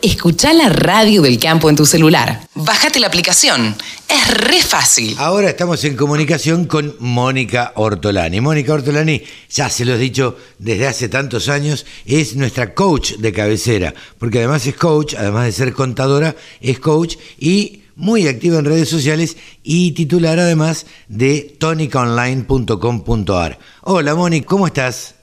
Escucha la radio del campo en tu celular. Bájate la aplicación. Es re fácil. Ahora estamos en comunicación con Mónica Ortolani. Mónica Ortolani, ya se lo he dicho desde hace tantos años, es nuestra coach de cabecera, porque además es coach, además de ser contadora, es coach y muy activa en redes sociales y titular además de tonicaonline.com.ar. Hola Mónica, ¿cómo estás?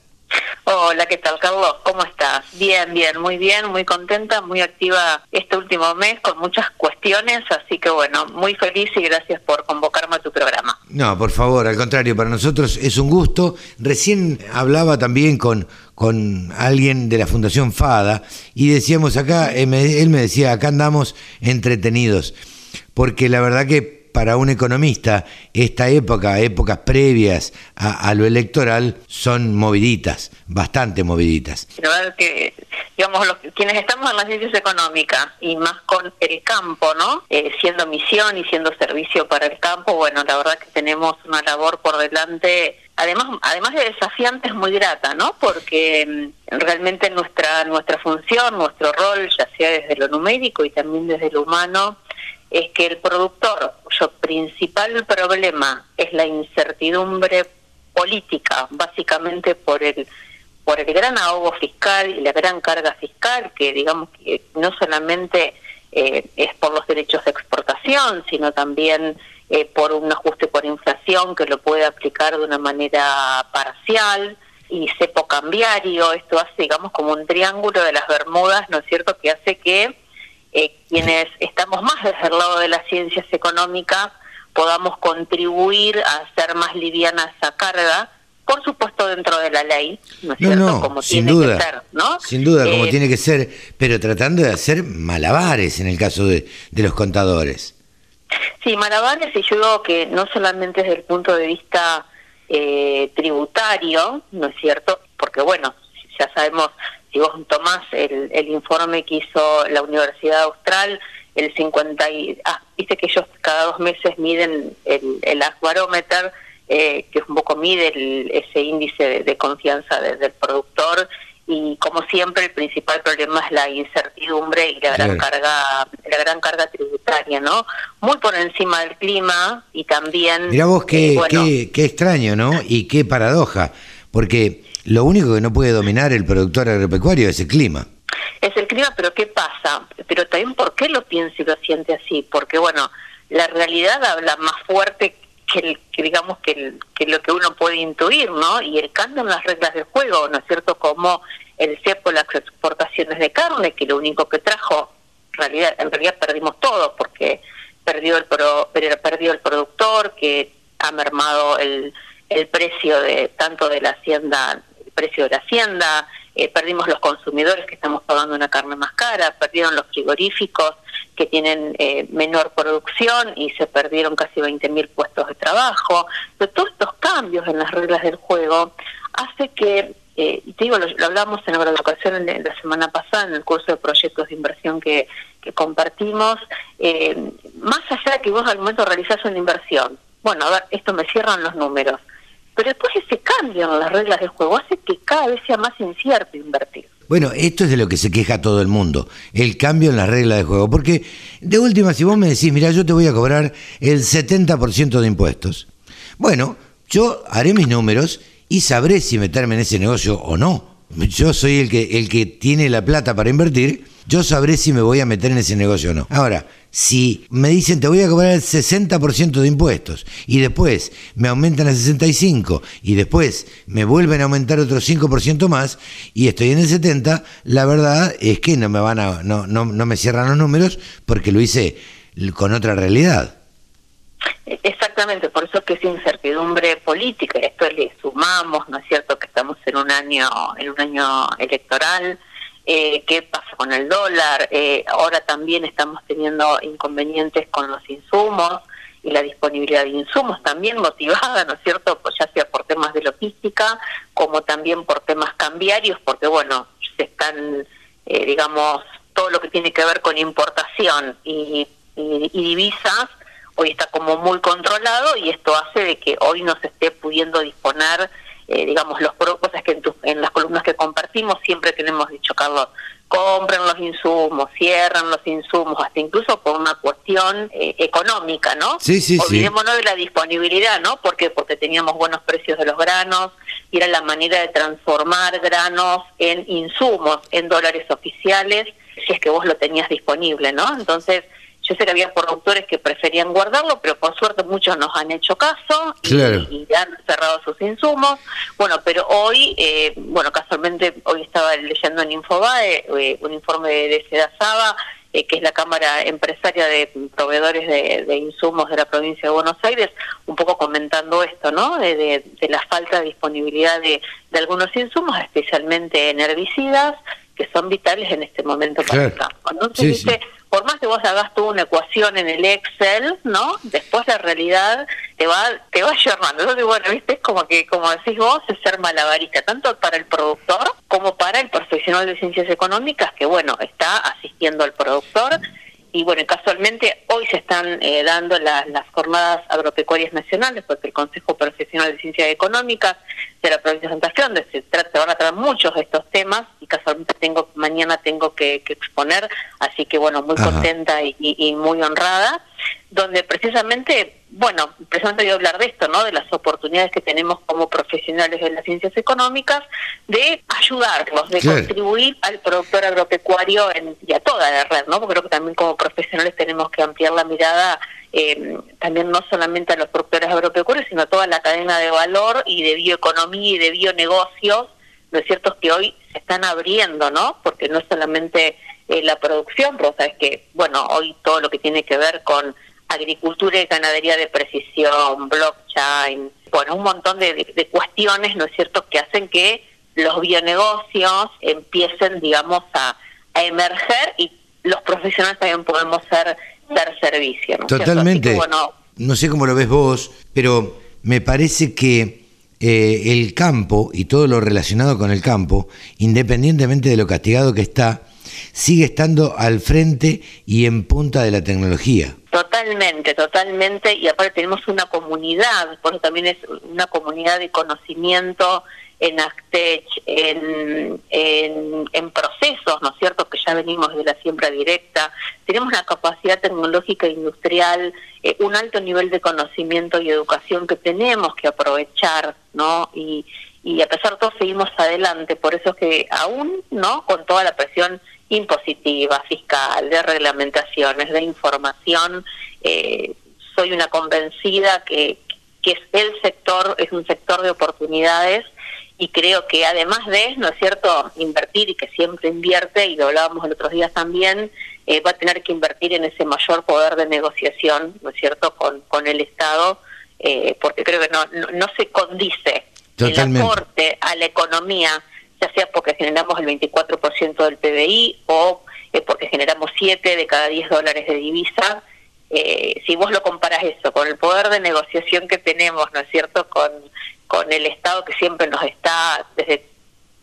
Hola, ¿qué tal, Carlos? ¿Cómo estás? Bien, bien, muy bien, muy contenta, muy activa este último mes con muchas cuestiones, así que bueno, muy feliz y gracias por convocarme a tu programa. No, por favor, al contrario, para nosotros es un gusto. Recién hablaba también con, con alguien de la Fundación FADA y decíamos acá, él me decía, acá andamos entretenidos, porque la verdad que para un economista esta época, épocas previas a, lo electoral, son moviditas, bastante moviditas. La verdad que, digamos, los, quienes estamos en las ciencias económicas y más con el campo, ¿no? Eh, siendo misión y siendo servicio para el campo, bueno, la verdad que tenemos una labor por delante además además de desafiante es muy grata no porque mm, realmente nuestra nuestra función nuestro rol ya sea desde lo numérico y también desde lo humano es que el productor, cuyo principal problema es la incertidumbre política, básicamente por el por el gran ahogo fiscal y la gran carga fiscal, que digamos que no solamente eh, es por los derechos de exportación, sino también eh, por un ajuste por inflación que lo puede aplicar de una manera parcial y cepo cambiario, esto hace digamos como un triángulo de las Bermudas, ¿no es cierto?, que hace que eh, quienes estamos más desde el lado de las ciencias económicas podamos contribuir a hacer más liviana esa carga, por supuesto dentro de la ley, ¿no es cierto? como sin tiene duda, que ser, ¿no? Sin duda, como eh, tiene que ser, pero tratando de hacer malabares en el caso de, de los contadores. Sí, malabares, y yo digo que no solamente desde el punto de vista eh, tributario, ¿no es cierto? Porque bueno, ya sabemos si vos tomás el, el informe que hizo la Universidad Austral, el 50 y, ah, viste que ellos cada dos meses miden el, el eh, que un poco mide ese índice de, confianza del productor y como siempre el principal problema es la incertidumbre y la gran carga la gran carga tributaria no muy por encima del clima y también mira vos qué, eh, qué, qué extraño no y qué paradoja porque lo único que no puede dominar el productor agropecuario es el clima. Es el clima, pero ¿qué pasa? Pero también, ¿por qué lo piensa y lo siente así? Porque, bueno, la realidad habla más fuerte que, digamos, que, que lo que uno puede intuir, ¿no? Y el cambio en las reglas del juego, ¿no es cierto? Como el cepo, las exportaciones de carne, que lo único que trajo, en realidad, en realidad perdimos todo, porque perdió el, pro, perdió el productor, que ha mermado el, el precio de tanto de la hacienda precio de la hacienda, eh, perdimos los consumidores que estamos pagando una carne más cara, perdieron los frigoríficos que tienen eh, menor producción y se perdieron casi 20.000 puestos de trabajo. Pero todos estos cambios en las reglas del juego hace que, eh, digo, lo, hablamos en la educación la semana pasada en el curso de proyectos de inversión que, que compartimos, más allá de que vos al momento realizás una inversión, bueno, a ver, esto me cierran los números pero después ese cambio en las reglas del juego hace que cada vez sea más incierto invertir. Bueno, esto es de lo que se queja todo el mundo, el cambio en las reglas del juego. Porque de última, si vos me decís, mira, yo te voy a cobrar el 70% de impuestos. Bueno, yo haré mis números y sabré si meterme en ese negocio o no. Yo soy el que, el que tiene la plata para invertir, yo sabré si me voy a meter en ese negocio o no. Ahora, si me dicen te voy a cobrar el 60% de impuestos y después me aumentan a 65 y después me vuelven a aumentar otro 5% más y estoy en el 70, la verdad es que no me van a no, no, no me cierran los números porque lo hice con otra realidad. Exactamente, por eso que es incertidumbre política. Esto le sumamos, ¿no es cierto?, que estamos en un año en un año electoral. Eh, ¿Qué pasa con el dólar? Eh, ahora también estamos teniendo inconvenientes con los insumos y la disponibilidad de insumos también motivada, ¿no es cierto?, pues ya sea por temas de logística como también por temas cambiarios, porque bueno, se están, eh, digamos, todo lo que tiene que ver con importación y, y divisas hoy está como muy controlado y esto hace de que hoy no se esté pudiendo disponer eh, digamos, los cosas que en, en las columnas que compartimos siempre tenemos dicho, Carlos, compren los insumos, cierran los insumos, hasta incluso por una cuestión eh, económica, ¿no? Sí, sí, Olvidémonos de la disponibilidad, ¿no? Porque porque teníamos buenos precios de los granos y era la manera de transformar granos en insumos, en dólares oficiales, si es que vos lo tenías disponible, ¿no? Entonces, yo sé que había productores que preferían guardarlo, pero por suerte muchos nos han hecho caso y, han cerrado sus insumos. Bueno, pero hoy, eh, bueno, casualmente hoy estaba leyendo en Infobae eh, un informe de, Sedasaba, eh, que es la Cámara Empresaria de Proveedores de, Insumos de la provincia de Buenos Aires, un poco comentando esto, ¿no? De, la falta de disponibilidad de, algunos insumos, especialmente en herbicidas, que son vitales en este momento para el campo. Entonces dice, por más que vos hagas tú una ecuación en el Excel, ¿no? Después la realidad te va te va ayornando. Entonces, bueno, viste, es como que, como decís vos, es ser malabarista, tanto para el productor como para el profesional de ciencias económicas, que bueno, está asistiendo al productor y bueno, casualmente hoy se están eh, dando las jornadas agropecuarias nacionales, porque el Consejo Profesional de Ciencias Económicas de la provincia de Santa Fe, donde se, van a tratar muchos de estos temas, y casualmente tengo mañana tengo que, exponer, así que bueno, muy contenta y muy honrada donde precisamente, bueno, precisamente voy a hablar de esto, ¿no? De las oportunidades que tenemos como profesionales de las ciencias económicas de ayudarlos, de contribuir al productor agropecuario en, y a toda la red, ¿no? Porque creo que también como profesionales tenemos que ampliar la mirada eh, también no solamente a los productores agropecuarios, sino a toda la cadena de valor y de bioeconomía y de bionegocios, ¿no es cierto? Que hoy se están abriendo, ¿no? Porque no es solamente eh, la producción, pero sabes que, bueno, hoy todo lo que tiene que ver con agricultura y ganadería de precisión, blockchain, bueno, un montón de, cuestiones, ¿no es cierto?, que hacen que los bionegocios empiecen, digamos, a, emerger y los profesionales también podemos ser dar servicio. ¿no Totalmente. bueno, no sé cómo lo ves vos, pero me parece que eh, el campo y todo lo relacionado con el campo, independientemente de lo castigado que está, sigue estando al frente y en punta de la tecnología. Totalmente, totalmente, y aparte tenemos una comunidad, por eso también es una comunidad de conocimiento en Actech, en, en, procesos, ¿no es cierto?, que ya venimos de la siembra directa, tenemos una capacidad tecnológica e industrial, eh, un alto nivel de conocimiento y educación que tenemos que aprovechar, ¿no? Y, y a pesar de todo seguimos adelante, por eso es que aún, ¿no?, con toda la presión impositiva, fiscal, de reglamentaciones, de información. Eh, soy una convencida que, que es el sector, es un sector de oportunidades y creo que además de, ¿no es cierto?, invertir y que siempre invierte, y lo hablábamos el otros días también, eh, va a tener que invertir en ese mayor poder de negociación, ¿no es cierto?, con, con el Estado, eh, porque creo que no, no, no se condice el aporte a la economía ya sea porque generamos el 24% del PBI o eh, porque generamos 7 de cada 10 dólares de divisa. Eh, si vos lo comparas eso con el poder de negociación que tenemos, ¿no es cierto?, con, con el Estado que siempre nos está, desde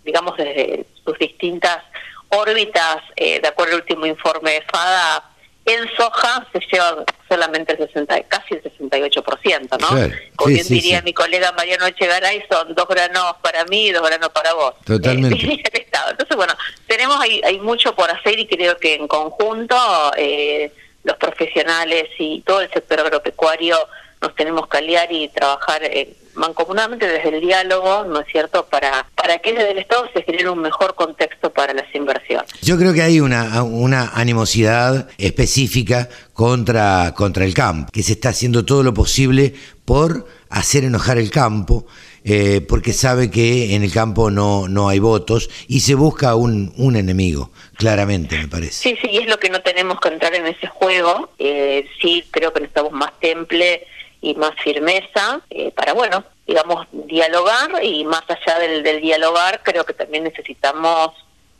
digamos, desde sus distintas órbitas, eh, de acuerdo al último informe de FADA, en soja se lleva solamente el 60, casi el 68%, ¿no? Como bien diría mi colega Mariano Echegaray, son dos granos para mí y dos granos para vos. Totalmente. Entonces, bueno, tenemos hay, hay mucho por hacer y creo que en conjunto eh, los profesionales y todo el sector agropecuario nos tenemos que aliar y trabajar eh, mancomunadamente desde el diálogo, ¿no es cierto?, para, para que desde el Estado se genere un mejor contexto para las inversiones. Yo creo que hay una, una animosidad específica contra, contra el campo, que se está haciendo todo lo posible por hacer enojar el campo, eh, porque sabe que en el campo no, no hay votos y se busca un, un enemigo, claramente me parece. Sí, sí, y es lo que no tenemos que entrar en ese juego. Eh, sí, creo que necesitamos más temple y más firmeza eh, para, bueno, digamos, dialogar y más allá del, del dialogar, creo que también necesitamos,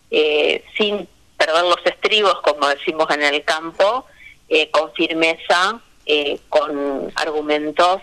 eh, sin perder los estribos, como decimos en el campo, eh, con firmeza, con argumentos,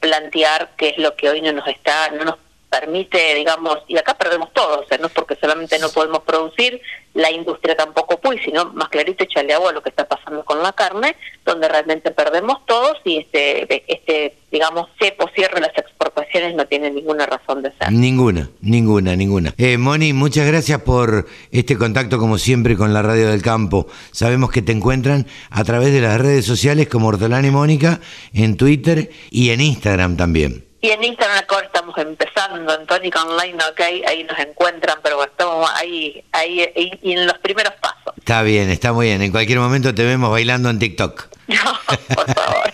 plantear qué es lo que hoy no nos está, no nos permite, digamos, y acá perdemos todo, o sea, no es porque solamente no podemos producir, la industria tampoco puede, sino más clarito echarle agua lo que está pasando con la carne, donde realmente perdemos todos y este, este digamos, cepo cierre las exportaciones no tiene ninguna razón de ser. Ninguna, ninguna, ninguna. Eh, Moni, muchas gracias por este contacto como siempre con la Radio del Campo. Sabemos que te encuentran a través de las redes sociales como Hortolani y Mónica, en Twitter y en Instagram también. Y en Instagram ahora estamos empezando, en Tónica Online, ok, ahí nos encuentran, pero estamos ahí, ahí, y en los primeros pasos. Está bien, está muy bien. En cualquier momento te vemos bailando en TikTok. No, por favor.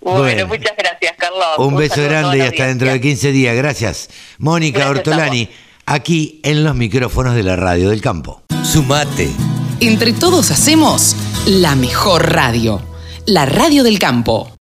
bueno, muchas gracias, Carlos. Un, beso grande y hasta dentro de 15 días. Gracias. Mónica Ortolani, aquí en los micrófonos de la radio del campo. Sumate. Entre todos hacemos la mejor radio, la radio del campo.